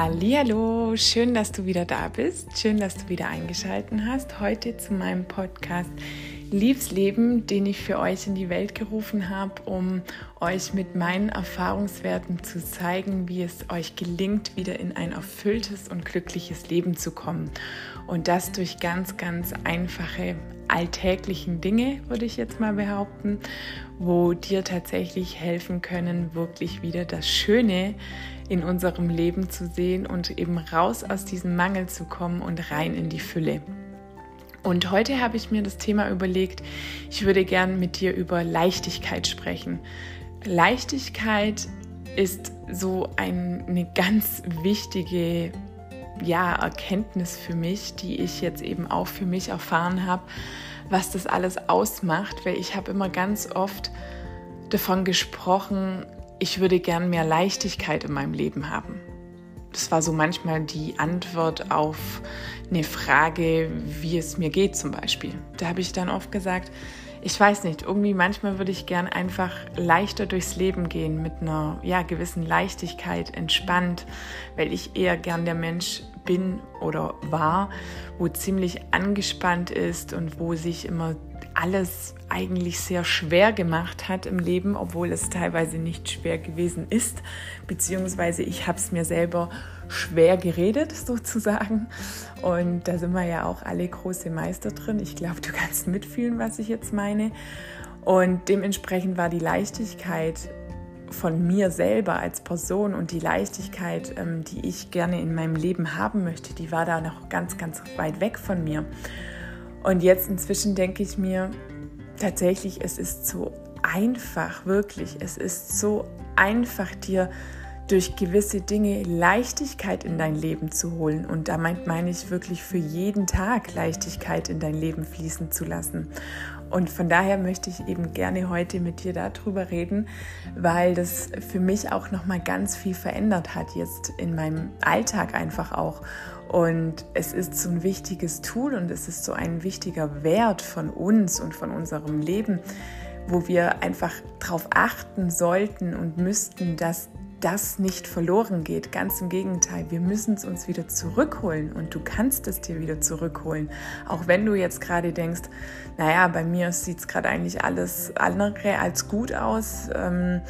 Hallo, schön, dass du wieder da bist. Schön, dass du wieder eingeschaltet hast. Heute zu meinem Podcast Liebsleben, den ich für euch in die Welt gerufen habe, um euch mit meinen Erfahrungswerten zu zeigen, wie es euch gelingt, wieder in ein erfülltes und glückliches Leben zu kommen. Und das durch ganz, ganz einfache, alltäglichen Dinge, würde ich jetzt mal behaupten, wo dir tatsächlich helfen können, wirklich wieder das Schöne in unserem Leben zu sehen und eben raus aus diesem Mangel zu kommen und rein in die Fülle. Und heute habe ich mir das Thema überlegt, ich würde gern mit dir über Leichtigkeit sprechen. Leichtigkeit ist so eine ganz wichtige ja, Erkenntnis für mich, die ich jetzt eben auch für mich erfahren habe, was das alles ausmacht, weil ich habe immer ganz oft davon gesprochen, ich würde gern mehr Leichtigkeit in meinem Leben haben. Das war so manchmal die Antwort auf eine Frage, wie es mir geht zum Beispiel. Da habe ich dann oft gesagt, ich weiß nicht, irgendwie manchmal würde ich gern einfach leichter durchs Leben gehen, mit einer ja, gewissen Leichtigkeit, entspannt, weil ich eher gern der Mensch bin oder war, wo ziemlich angespannt ist und wo sich immer alles eigentlich sehr schwer gemacht hat im Leben, obwohl es teilweise nicht schwer gewesen ist, beziehungsweise ich habe es mir selber schwer geredet sozusagen. Und da sind wir ja auch alle große Meister drin. Ich glaube, du kannst mitfühlen, was ich jetzt meine. Und dementsprechend war die Leichtigkeit von mir selber als Person und die Leichtigkeit, ähm, die ich gerne in meinem Leben haben möchte, die war da noch ganz, ganz weit weg von mir. Und jetzt inzwischen denke ich mir, tatsächlich, es ist so einfach, wirklich, es ist so einfach, dir durch gewisse Dinge Leichtigkeit in dein Leben zu holen. Und da meint, meine ich wirklich für jeden Tag Leichtigkeit in dein Leben fließen zu lassen. Und von daher möchte ich eben gerne heute mit dir darüber reden, weil das für mich auch noch mal ganz viel verändert hat jetzt in meinem Alltag einfach auch. Und es ist so ein wichtiges Tool und es ist so ein wichtiger Wert von uns und von unserem Leben, wo wir einfach darauf achten sollten und müssten, dass das nicht verloren geht. Ganz im Gegenteil, wir müssen es uns wieder zurückholen und du kannst es dir wieder zurückholen. Auch wenn du jetzt gerade denkst, naja, bei mir sieht es gerade eigentlich alles andere als gut aus, ähm,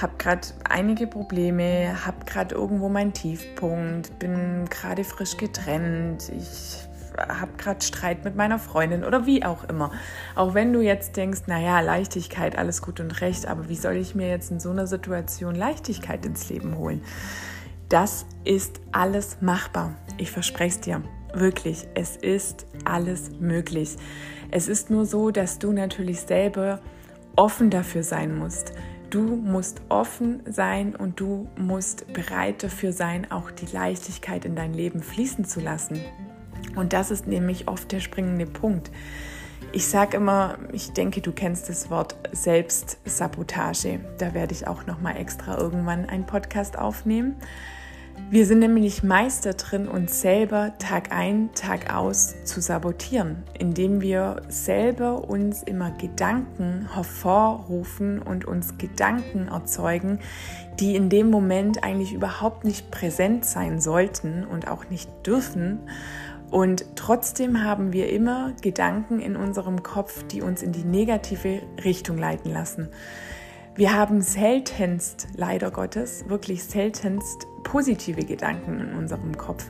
habe gerade einige Probleme, habe gerade irgendwo meinen Tiefpunkt, bin gerade frisch getrennt, ich habe gerade Streit mit meiner Freundin oder wie auch immer. Auch wenn du jetzt denkst, naja, Leichtigkeit, alles gut und recht, aber wie soll ich mir jetzt in so einer Situation Leichtigkeit ins Leben holen? Das ist alles machbar. Ich verspreche es dir. Wirklich, es ist alles möglich. Es ist nur so, dass du natürlich selber offen dafür sein musst. Du musst offen sein und du musst bereit dafür sein, auch die Leichtigkeit in dein Leben fließen zu lassen. Und das ist nämlich oft der springende Punkt. Ich sage immer, ich denke, du kennst das Wort Selbstsabotage. Da werde ich auch noch mal extra irgendwann einen Podcast aufnehmen. Wir sind nämlich Meister drin, uns selber Tag ein, Tag aus zu sabotieren, indem wir selber uns immer Gedanken hervorrufen und uns Gedanken erzeugen, die in dem Moment eigentlich überhaupt nicht präsent sein sollten und auch nicht dürfen und trotzdem haben wir immer Gedanken in unserem Kopf, die uns in die negative Richtung leiten lassen. Wir haben seltenst, leider Gottes, wirklich seltenst positive Gedanken in unserem Kopf.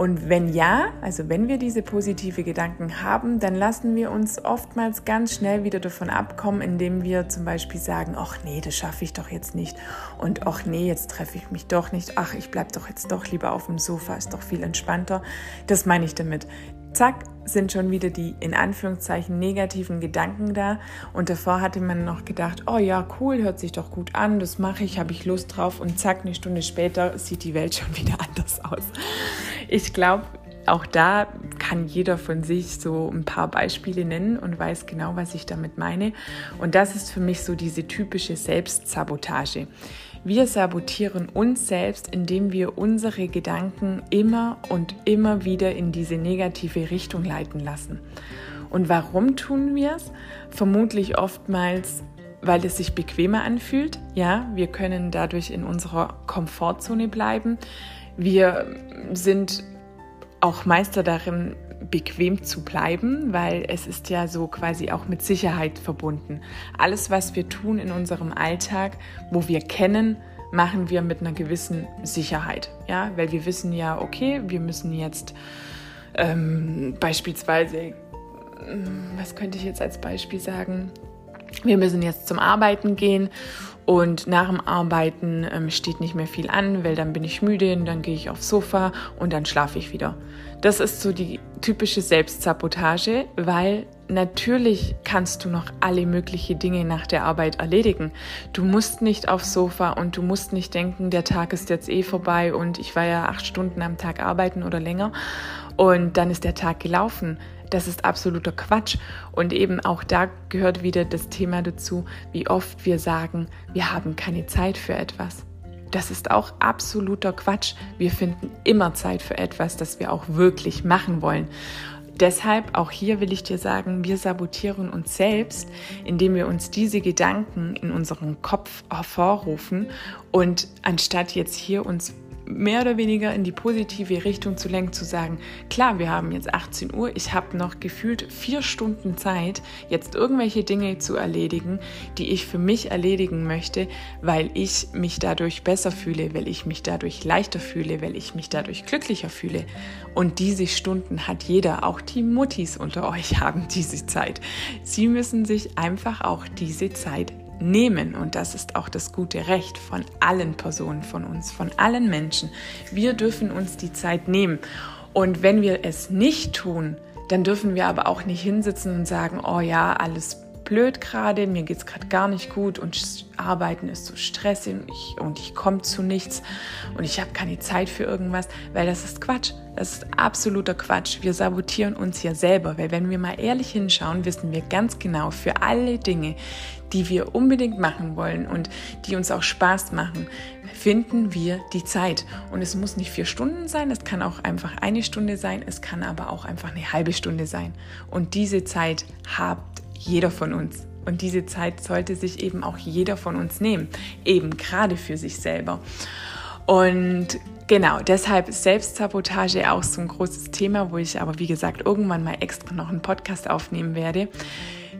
Und wenn ja, also wenn wir diese positive Gedanken haben, dann lassen wir uns oftmals ganz schnell wieder davon abkommen, indem wir zum Beispiel sagen, ach nee, das schaffe ich doch jetzt nicht. Und ach nee, jetzt treffe ich mich doch nicht. Ach, ich bleibe doch jetzt doch lieber auf dem Sofa, ist doch viel entspannter. Das meine ich damit. Zack, sind schon wieder die in Anführungszeichen negativen Gedanken da. Und davor hatte man noch gedacht, oh ja, cool, hört sich doch gut an, das mache ich, habe ich Lust drauf. Und zack, eine Stunde später sieht die Welt schon wieder anders aus. Ich glaube, auch da kann jeder von sich so ein paar Beispiele nennen und weiß genau, was ich damit meine. Und das ist für mich so diese typische Selbstsabotage. Wir sabotieren uns selbst, indem wir unsere Gedanken immer und immer wieder in diese negative Richtung leiten lassen. Und warum tun wir es? Vermutlich oftmals weil es sich bequemer anfühlt. Ja, wir können dadurch in unserer Komfortzone bleiben. Wir sind auch Meister darin, bequem zu bleiben, weil es ist ja so quasi auch mit Sicherheit verbunden. Alles, was wir tun in unserem Alltag, wo wir kennen, machen wir mit einer gewissen Sicherheit. Ja, weil wir wissen ja, okay, wir müssen jetzt ähm, beispielsweise, was könnte ich jetzt als Beispiel sagen? Wir müssen jetzt zum Arbeiten gehen und nach dem Arbeiten ähm, steht nicht mehr viel an, weil dann bin ich müde und dann gehe ich aufs Sofa und dann schlafe ich wieder. Das ist so die typische Selbstsabotage, weil natürlich kannst du noch alle möglichen Dinge nach der Arbeit erledigen. Du musst nicht aufs Sofa und du musst nicht denken, der Tag ist jetzt eh vorbei und ich war ja acht Stunden am Tag arbeiten oder länger und dann ist der Tag gelaufen. Das ist absoluter Quatsch. Und eben auch da gehört wieder das Thema dazu, wie oft wir sagen, wir haben keine Zeit für etwas. Das ist auch absoluter Quatsch. Wir finden immer Zeit für etwas, das wir auch wirklich machen wollen. Deshalb auch hier will ich dir sagen, wir sabotieren uns selbst, indem wir uns diese Gedanken in unserem Kopf hervorrufen und anstatt jetzt hier uns mehr oder weniger in die positive Richtung zu lenken, zu sagen, klar, wir haben jetzt 18 Uhr, ich habe noch gefühlt vier Stunden Zeit, jetzt irgendwelche Dinge zu erledigen, die ich für mich erledigen möchte, weil ich mich dadurch besser fühle, weil ich mich dadurch leichter fühle, weil ich mich dadurch glücklicher fühle. Und diese Stunden hat jeder, auch die Muttis unter euch haben diese Zeit. Sie müssen sich einfach auch diese Zeit nehmen. Und das ist auch das gute Recht von allen Personen von uns, von allen Menschen. Wir dürfen uns die Zeit nehmen. Und wenn wir es nicht tun, dann dürfen wir aber auch nicht hinsitzen und sagen, oh ja, alles blöd gerade, mir geht es gerade gar nicht gut und Arbeiten ist so stressig und ich, ich komme zu nichts und ich habe keine Zeit für irgendwas, weil das ist Quatsch. Das ist absoluter Quatsch. Wir sabotieren uns ja selber, weil wenn wir mal ehrlich hinschauen, wissen wir ganz genau, für alle Dinge, die wir unbedingt machen wollen und die uns auch Spaß machen, finden wir die Zeit. Und es muss nicht vier Stunden sein, es kann auch einfach eine Stunde sein, es kann aber auch einfach eine halbe Stunde sein. Und diese Zeit hat jeder von uns. Und diese Zeit sollte sich eben auch jeder von uns nehmen, eben gerade für sich selber. Und genau, deshalb ist Selbstsabotage auch so ein großes Thema, wo ich aber, wie gesagt, irgendwann mal extra noch einen Podcast aufnehmen werde.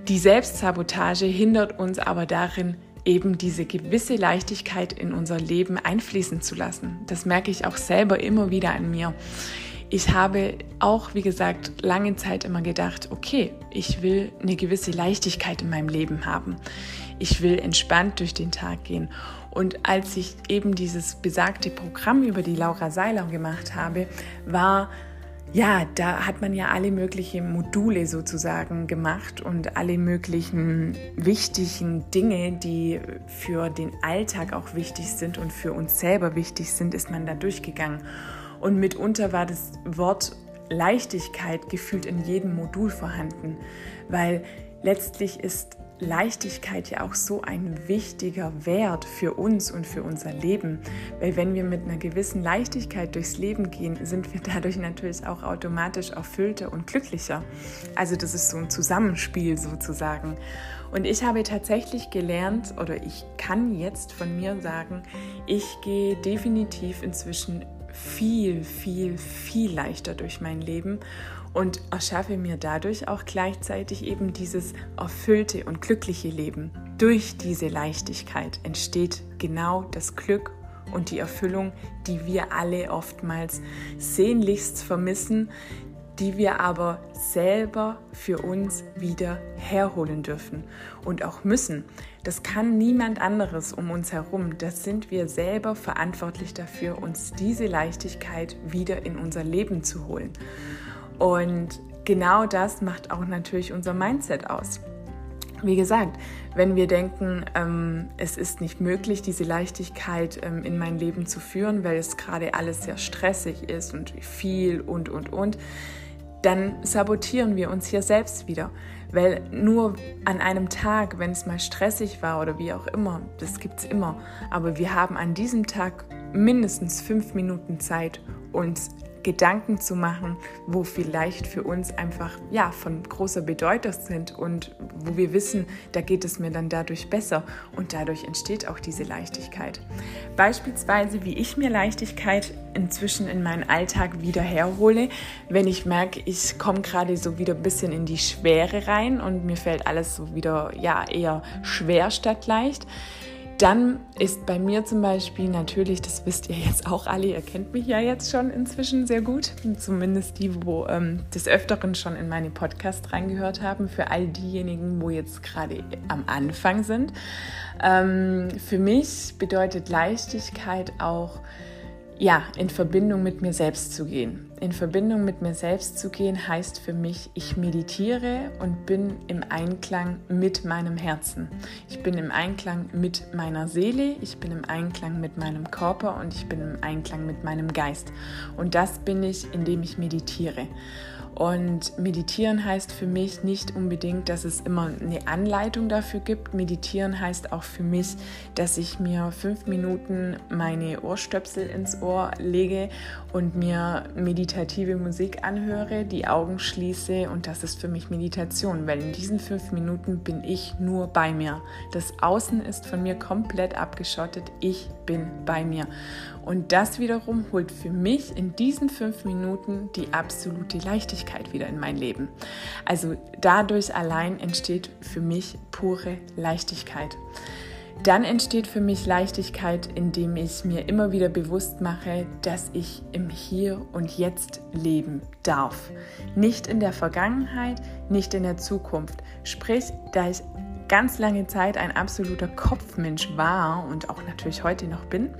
Die Selbstsabotage hindert uns aber darin, eben diese gewisse Leichtigkeit in unser Leben einfließen zu lassen. Das merke ich auch selber immer wieder an mir. Ich habe auch, wie gesagt, lange Zeit immer gedacht, okay, ich will eine gewisse Leichtigkeit in meinem Leben haben. Ich will entspannt durch den Tag gehen. Und als ich eben dieses besagte Programm über die Laura Seiler gemacht habe, war ja, da hat man ja alle möglichen Module sozusagen gemacht und alle möglichen wichtigen Dinge, die für den Alltag auch wichtig sind und für uns selber wichtig sind, ist man da durchgegangen. Und mitunter war das Wort Leichtigkeit gefühlt in jedem Modul vorhanden, weil letztlich ist Leichtigkeit ja auch so ein wichtiger Wert für uns und für unser Leben. Weil wenn wir mit einer gewissen Leichtigkeit durchs Leben gehen, sind wir dadurch natürlich auch automatisch erfüllter und glücklicher. Also das ist so ein Zusammenspiel sozusagen. Und ich habe tatsächlich gelernt oder ich kann jetzt von mir sagen, ich gehe definitiv inzwischen viel, viel, viel leichter durch mein Leben und erschaffe mir dadurch auch gleichzeitig eben dieses erfüllte und glückliche Leben. Durch diese Leichtigkeit entsteht genau das Glück und die Erfüllung, die wir alle oftmals sehnlichst vermissen, die wir aber selber für uns wieder herholen dürfen und auch müssen. Das kann niemand anderes um uns herum. Das sind wir selber verantwortlich dafür, uns diese Leichtigkeit wieder in unser Leben zu holen. Und genau das macht auch natürlich unser Mindset aus. Wie gesagt, wenn wir denken, ähm, es ist nicht möglich, diese Leichtigkeit ähm, in mein Leben zu führen, weil es gerade alles sehr stressig ist und viel und, und, und, dann sabotieren wir uns hier selbst wieder. Weil nur an einem Tag, wenn es mal stressig war oder wie auch immer, das gibt es immer, aber wir haben an diesem Tag mindestens fünf Minuten Zeit, uns Gedanken zu machen, wo vielleicht für uns einfach ja von großer Bedeutung sind und wo wir wissen, da geht es mir dann dadurch besser und dadurch entsteht auch diese Leichtigkeit. Beispielsweise, wie ich mir Leichtigkeit inzwischen in meinen Alltag wieder herhole, wenn ich merke, ich komme gerade so wieder ein bisschen in die Schwere rein und mir fällt alles so wieder ja eher schwer statt leicht dann ist bei mir zum Beispiel natürlich, das wisst ihr jetzt auch alle, ihr kennt mich ja jetzt schon inzwischen sehr gut, zumindest die, wo ähm, des Öfteren schon in meine Podcast reingehört haben, für all diejenigen, wo jetzt gerade am Anfang sind. Ähm, für mich bedeutet Leichtigkeit auch, ja, in Verbindung mit mir selbst zu gehen. In Verbindung mit mir selbst zu gehen heißt für mich, ich meditiere und bin im Einklang mit meinem Herzen. Ich bin im Einklang mit meiner Seele, ich bin im Einklang mit meinem Körper und ich bin im Einklang mit meinem Geist. Und das bin ich, indem ich meditiere. Und meditieren heißt für mich nicht unbedingt, dass es immer eine Anleitung dafür gibt. Meditieren heißt auch für mich, dass ich mir fünf Minuten meine Ohrstöpsel ins Ohr lege und mir meditative Musik anhöre, die Augen schließe und das ist für mich Meditation, weil in diesen fünf Minuten bin ich nur bei mir. Das Außen ist von mir komplett abgeschottet. Ich bin bei mir. Und das wiederum holt für mich in diesen fünf Minuten die absolute Leichtigkeit wieder in mein Leben. Also dadurch allein entsteht für mich pure Leichtigkeit. Dann entsteht für mich Leichtigkeit, indem ich mir immer wieder bewusst mache, dass ich im Hier und Jetzt leben darf. Nicht in der Vergangenheit, nicht in der Zukunft. Sprich, da ich ganz lange Zeit ein absoluter Kopfmensch war und auch natürlich heute noch bin,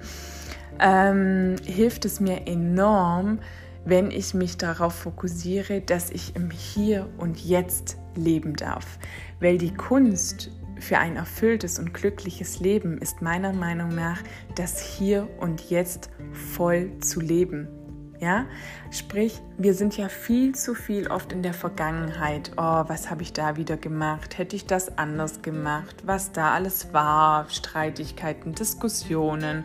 ähm, hilft es mir enorm, wenn ich mich darauf fokussiere, dass ich im Hier und Jetzt leben darf. Weil die Kunst für ein erfülltes und glückliches Leben ist meiner Meinung nach, das Hier und Jetzt voll zu leben. Ja, sprich, wir sind ja viel zu viel oft in der Vergangenheit. Oh, was habe ich da wieder gemacht? Hätte ich das anders gemacht? Was da alles war? Streitigkeiten, Diskussionen,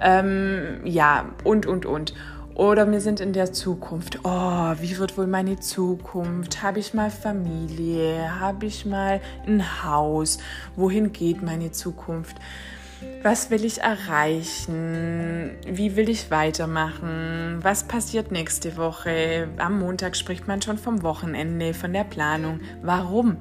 ähm, ja, und, und, und. Oder wir sind in der Zukunft. Oh, wie wird wohl meine Zukunft? Habe ich mal Familie? Habe ich mal ein Haus? Wohin geht meine Zukunft? Was will ich erreichen? Wie will ich weitermachen? Was passiert nächste Woche? Am Montag spricht man schon vom Wochenende, von der Planung. Warum?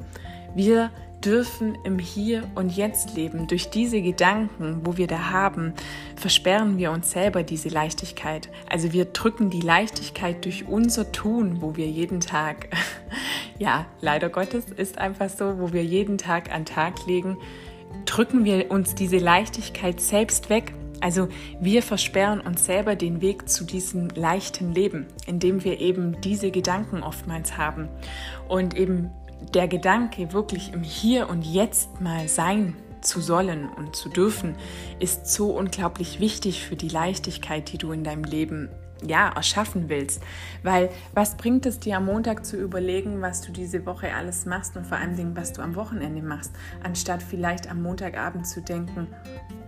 Wir dürfen im Hier und Jetzt leben. Durch diese Gedanken, wo wir da haben, versperren wir uns selber diese Leichtigkeit. Also wir drücken die Leichtigkeit durch unser Tun, wo wir jeden Tag, ja, leider Gottes ist einfach so, wo wir jeden Tag an Tag legen, drücken wir uns diese Leichtigkeit selbst weg. Also wir versperren uns selber den Weg zu diesem leichten Leben, indem wir eben diese Gedanken oftmals haben. Und eben der Gedanke, wirklich im Hier und Jetzt mal sein zu sollen und zu dürfen, ist so unglaublich wichtig für die Leichtigkeit, die du in deinem Leben ja, erschaffen willst. Weil was bringt es dir am Montag zu überlegen, was du diese Woche alles machst und vor allem Dingen, was du am Wochenende machst, anstatt vielleicht am Montagabend zu denken,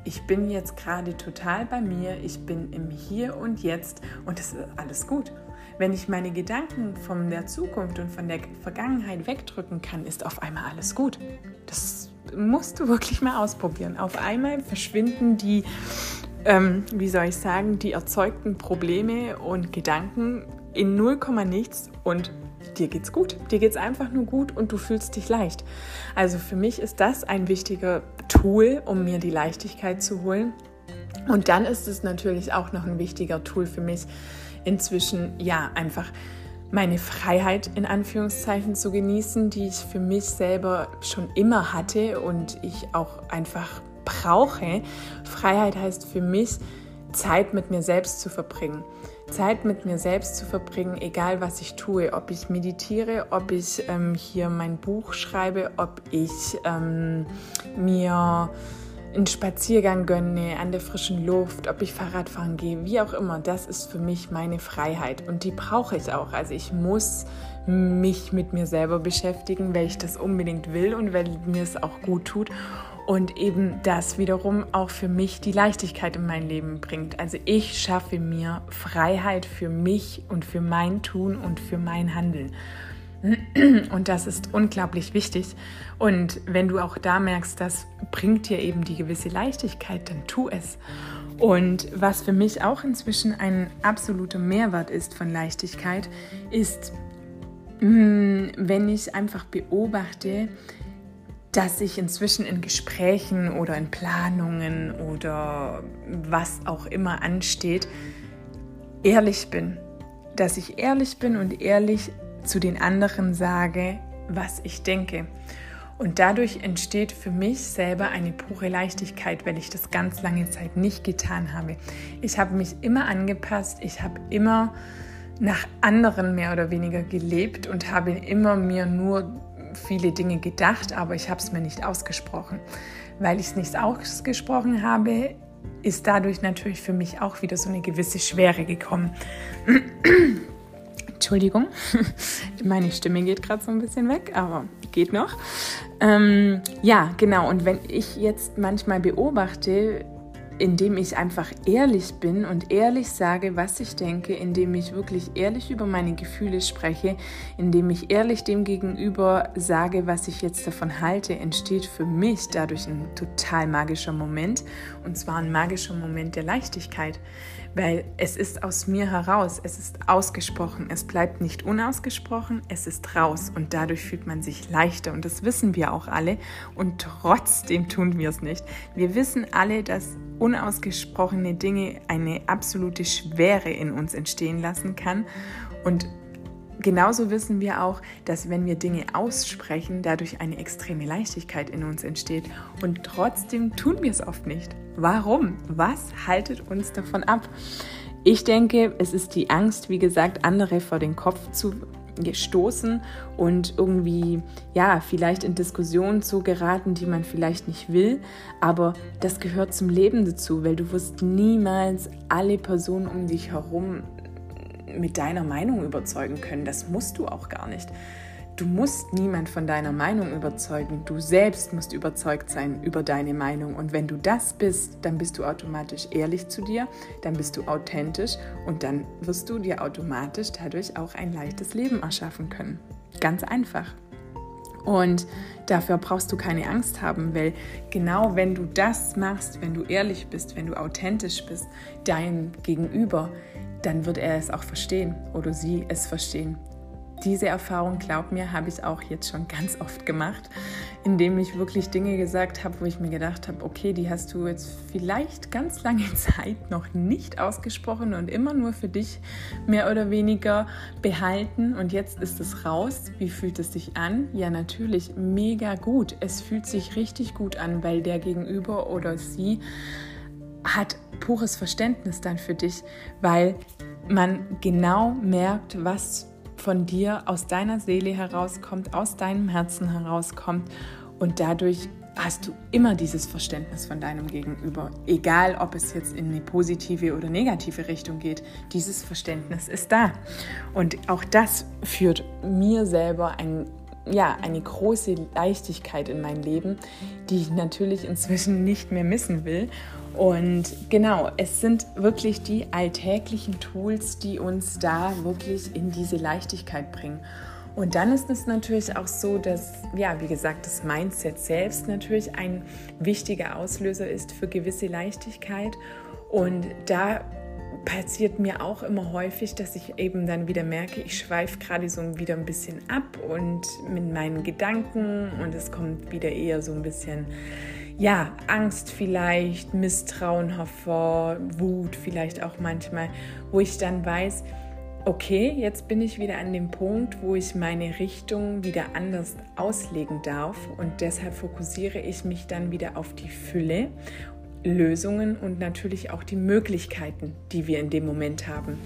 ich bin jetzt gerade total bei mir, ich bin im Hier und Jetzt und es ist alles gut. Wenn ich meine Gedanken von der Zukunft und von der Vergangenheit wegdrücken kann, ist auf einmal alles gut. Das musst du wirklich mal ausprobieren. Auf einmal verschwinden die ähm, wie soll ich sagen, die erzeugten Probleme und Gedanken in 0, nichts und dir geht's gut. Dir geht's einfach nur gut und du fühlst dich leicht. Also für mich ist das ein wichtiger Tool, um mir die Leichtigkeit zu holen. Und dann ist es natürlich auch noch ein wichtiger Tool für mich, inzwischen ja einfach meine Freiheit in Anführungszeichen zu genießen, die ich für mich selber schon immer hatte und ich auch einfach brauche. Freiheit heißt für mich, Zeit mit mir selbst zu verbringen. Zeit mit mir selbst zu verbringen, egal was ich tue, ob ich meditiere, ob ich ähm, hier mein Buch schreibe, ob ich ähm, mir einen Spaziergang gönne an der frischen Luft, ob ich Fahrradfahren gehe, wie auch immer, das ist für mich meine Freiheit und die brauche ich auch. Also ich muss mich mit mir selber beschäftigen, weil ich das unbedingt will und weil mir es auch gut tut. Und eben das wiederum auch für mich die Leichtigkeit in mein Leben bringt. Also ich schaffe mir Freiheit für mich und für mein Tun und für mein Handeln. Und das ist unglaublich wichtig. Und wenn du auch da merkst, das bringt dir eben die gewisse Leichtigkeit, dann tu es. Und was für mich auch inzwischen ein absoluter Mehrwert ist von Leichtigkeit, ist, mm, wenn ich einfach beobachte, dass ich inzwischen in Gesprächen oder in Planungen oder was auch immer ansteht, ehrlich bin. Dass ich ehrlich bin und ehrlich zu den anderen sage, was ich denke. Und dadurch entsteht für mich selber eine pure Leichtigkeit, weil ich das ganz lange Zeit nicht getan habe. Ich habe mich immer angepasst, ich habe immer nach anderen mehr oder weniger gelebt und habe immer mir nur viele Dinge gedacht, aber ich habe es mir nicht ausgesprochen. Weil ich es nicht ausgesprochen habe, ist dadurch natürlich für mich auch wieder so eine gewisse Schwere gekommen. Entschuldigung, meine Stimme geht gerade so ein bisschen weg, aber geht noch. Ähm, ja, genau. Und wenn ich jetzt manchmal beobachte, indem ich einfach ehrlich bin und ehrlich sage, was ich denke, indem ich wirklich ehrlich über meine Gefühle spreche, indem ich ehrlich dem gegenüber sage, was ich jetzt davon halte, entsteht für mich dadurch ein total magischer Moment. Und zwar ein magischer Moment der Leichtigkeit, weil es ist aus mir heraus, es ist ausgesprochen, es bleibt nicht unausgesprochen, es ist raus. Und dadurch fühlt man sich leichter. Und das wissen wir auch alle. Und trotzdem tun wir es nicht. Wir wissen alle, dass unausgesprochene Dinge eine absolute Schwere in uns entstehen lassen kann. Und genauso wissen wir auch, dass wenn wir Dinge aussprechen, dadurch eine extreme Leichtigkeit in uns entsteht. Und trotzdem tun wir es oft nicht. Warum? Was haltet uns davon ab? Ich denke, es ist die Angst, wie gesagt, andere vor den Kopf zu gestoßen und irgendwie, ja, vielleicht in Diskussionen zu geraten, die man vielleicht nicht will. Aber das gehört zum Leben dazu, weil du wirst niemals alle Personen um dich herum mit deiner Meinung überzeugen können. Das musst du auch gar nicht. Du musst niemand von deiner Meinung überzeugen. Du selbst musst überzeugt sein über deine Meinung. Und wenn du das bist, dann bist du automatisch ehrlich zu dir, dann bist du authentisch und dann wirst du dir automatisch dadurch auch ein leichtes Leben erschaffen können. Ganz einfach. Und dafür brauchst du keine Angst haben, weil genau wenn du das machst, wenn du ehrlich bist, wenn du authentisch bist, dein Gegenüber, dann wird er es auch verstehen oder sie es verstehen diese Erfahrung, glaub mir, habe ich auch jetzt schon ganz oft gemacht, indem ich wirklich Dinge gesagt habe, wo ich mir gedacht habe, okay, die hast du jetzt vielleicht ganz lange Zeit noch nicht ausgesprochen und immer nur für dich mehr oder weniger behalten und jetzt ist es raus. Wie fühlt es sich an? Ja, natürlich mega gut. Es fühlt sich richtig gut an, weil der Gegenüber oder sie hat pures Verständnis dann für dich, weil man genau merkt, was von dir aus deiner Seele herauskommt, aus deinem Herzen herauskommt und dadurch hast du immer dieses Verständnis von deinem Gegenüber, egal ob es jetzt in eine positive oder negative Richtung geht. Dieses Verständnis ist da. Und auch das führt mir selber ein, ja, eine große Leichtigkeit in mein Leben, die ich natürlich inzwischen nicht mehr missen will. Und genau, es sind wirklich die alltäglichen Tools, die uns da wirklich in diese Leichtigkeit bringen. Und dann ist es natürlich auch so, dass, ja, wie gesagt, das Mindset selbst natürlich ein wichtiger Auslöser ist für gewisse Leichtigkeit. Und da passiert mir auch immer häufig, dass ich eben dann wieder merke, ich schweife gerade so wieder ein bisschen ab und mit meinen Gedanken und es kommt wieder eher so ein bisschen ja, Angst vielleicht, Misstrauen hervor, Wut vielleicht auch manchmal, wo ich dann weiß, okay, jetzt bin ich wieder an dem Punkt, wo ich meine Richtung wieder anders auslegen darf und deshalb fokussiere ich mich dann wieder auf die Fülle, Lösungen und natürlich auch die Möglichkeiten, die wir in dem Moment haben.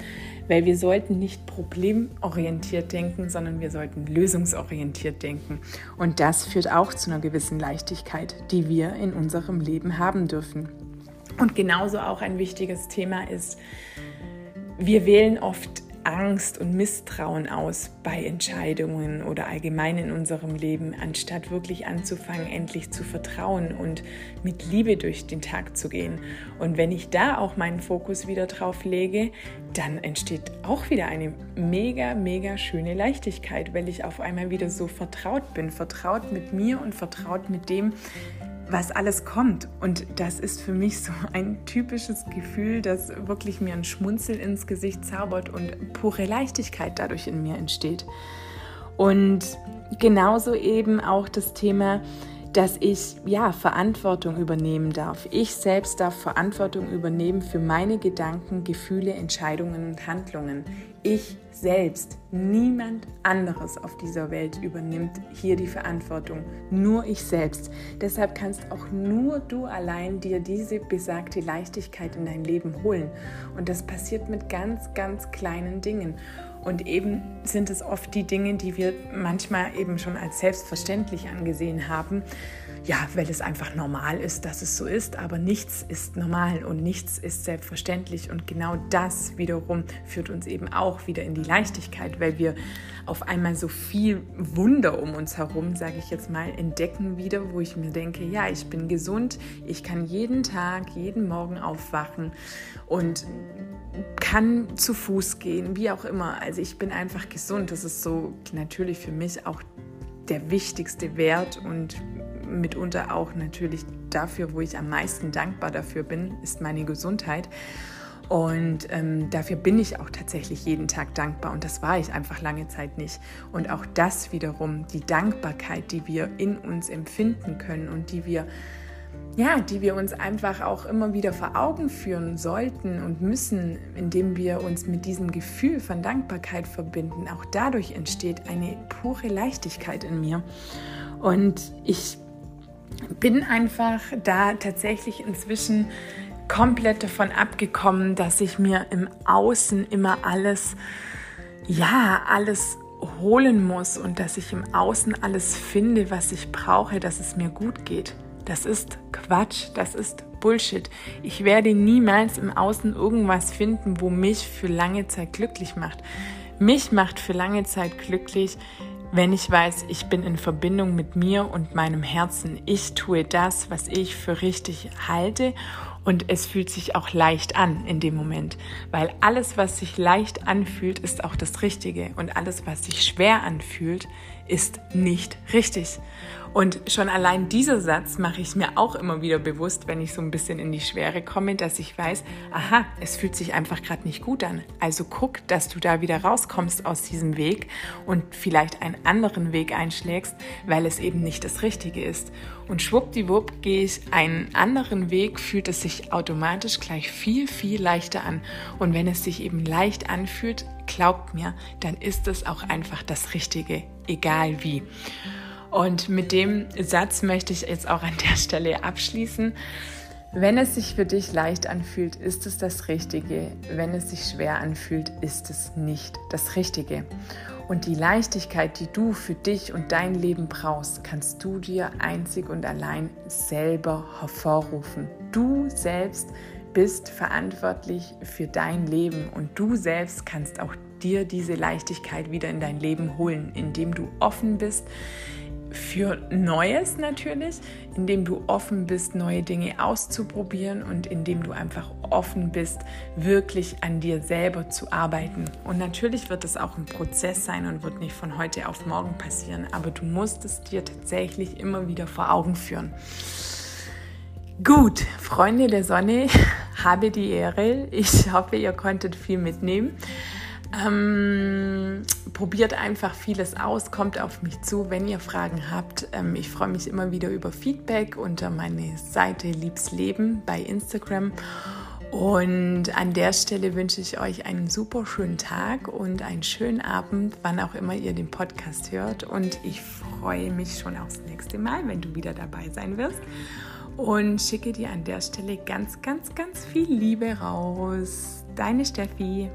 Weil wir sollten nicht problemorientiert denken, sondern wir sollten lösungsorientiert denken. Und das führt auch zu einer gewissen Leichtigkeit, die wir in unserem Leben haben dürfen. Und genauso auch ein wichtiges Thema ist, wir wählen oft Angst und Misstrauen aus bei Entscheidungen oder allgemein in unserem Leben, anstatt wirklich anzufangen, endlich zu vertrauen und mit Liebe durch den Tag zu gehen. Und wenn ich da auch meinen Fokus wieder drauf lege, dann entsteht auch wieder eine mega, mega schöne Leichtigkeit, weil ich auf einmal wieder so vertraut bin, vertraut mit mir und vertraut mit dem, was alles kommt. Und das ist für mich so ein typisches Gefühl, das wirklich mir ein Schmunzel ins Gesicht zaubert und pure Leichtigkeit dadurch in mir entsteht. Und genauso eben auch das Thema, dass ich ja Verantwortung übernehmen darf. Ich selbst darf Verantwortung übernehmen für meine Gedanken, Gefühle, Entscheidungen und Handlungen. Ich selbst, niemand anderes auf dieser Welt übernimmt hier die Verantwortung, nur ich selbst. Deshalb kannst auch nur du allein dir diese besagte Leichtigkeit in dein Leben holen. Und das passiert mit ganz, ganz kleinen Dingen. Und eben sind es oft die Dinge, die wir manchmal eben schon als selbstverständlich angesehen haben. Ja, weil es einfach normal ist, dass es so ist, aber nichts ist normal und nichts ist selbstverständlich. Und genau das wiederum führt uns eben auch wieder in die Leichtigkeit, weil wir auf einmal so viel Wunder um uns herum, sage ich jetzt mal, entdecken wieder, wo ich mir denke, ja, ich bin gesund, ich kann jeden Tag, jeden Morgen aufwachen und kann zu Fuß gehen, wie auch immer. Also ich bin einfach gesund. Das ist so natürlich für mich auch der wichtigste Wert und mitunter auch natürlich dafür, wo ich am meisten dankbar dafür bin, ist meine Gesundheit. Und ähm, dafür bin ich auch tatsächlich jeden Tag dankbar und das war ich einfach lange Zeit nicht. Und auch das wiederum, die Dankbarkeit, die wir in uns empfinden können und die wir ja, die wir uns einfach auch immer wieder vor Augen führen sollten und müssen, indem wir uns mit diesem Gefühl von Dankbarkeit verbinden. Auch dadurch entsteht eine pure Leichtigkeit in mir. Und ich bin einfach da tatsächlich inzwischen komplett davon abgekommen, dass ich mir im Außen immer alles, ja, alles holen muss und dass ich im Außen alles finde, was ich brauche, dass es mir gut geht. Das ist Quatsch, das ist Bullshit. Ich werde niemals im Außen irgendwas finden, wo mich für lange Zeit glücklich macht. Mich macht für lange Zeit glücklich, wenn ich weiß, ich bin in Verbindung mit mir und meinem Herzen. Ich tue das, was ich für richtig halte und es fühlt sich auch leicht an in dem Moment, weil alles, was sich leicht anfühlt, ist auch das Richtige und alles, was sich schwer anfühlt, ist nicht richtig. Und schon allein dieser Satz mache ich mir auch immer wieder bewusst, wenn ich so ein bisschen in die Schwere komme, dass ich weiß, aha, es fühlt sich einfach gerade nicht gut an. Also guck, dass du da wieder rauskommst aus diesem Weg und vielleicht einen anderen Weg einschlägst, weil es eben nicht das Richtige ist. Und schwuppdiwupp gehe ich einen anderen Weg, fühlt es sich automatisch gleich viel, viel leichter an. Und wenn es sich eben leicht anfühlt, glaubt mir, dann ist es auch einfach das Richtige, egal wie. Und mit dem Satz möchte ich jetzt auch an der Stelle abschließen. Wenn es sich für dich leicht anfühlt, ist es das Richtige. Wenn es sich schwer anfühlt, ist es nicht das Richtige. Und die Leichtigkeit, die du für dich und dein Leben brauchst, kannst du dir einzig und allein selber hervorrufen. Du selbst bist verantwortlich für dein Leben und du selbst kannst auch dir diese Leichtigkeit wieder in dein Leben holen, indem du offen bist, für Neues natürlich, indem du offen bist, neue Dinge auszuprobieren und indem du einfach offen bist, wirklich an dir selber zu arbeiten. Und natürlich wird es auch ein Prozess sein und wird nicht von heute auf morgen passieren, aber du musst es dir tatsächlich immer wieder vor Augen führen. Gut, Freunde der Sonne, habe die Ehre. Ich hoffe, ihr konntet viel mitnehmen. Ähm, probiert einfach vieles aus, kommt auf mich zu, wenn ihr Fragen habt. Ähm, ich freue mich immer wieder über Feedback unter meine Seite Liebs Leben bei Instagram. Und an der Stelle wünsche ich euch einen super schönen Tag und einen schönen Abend, wann auch immer ihr den Podcast hört. Und ich freue mich schon aufs nächste Mal, wenn du wieder dabei sein wirst. Und schicke dir an der Stelle ganz, ganz, ganz viel Liebe raus. Deine Steffi.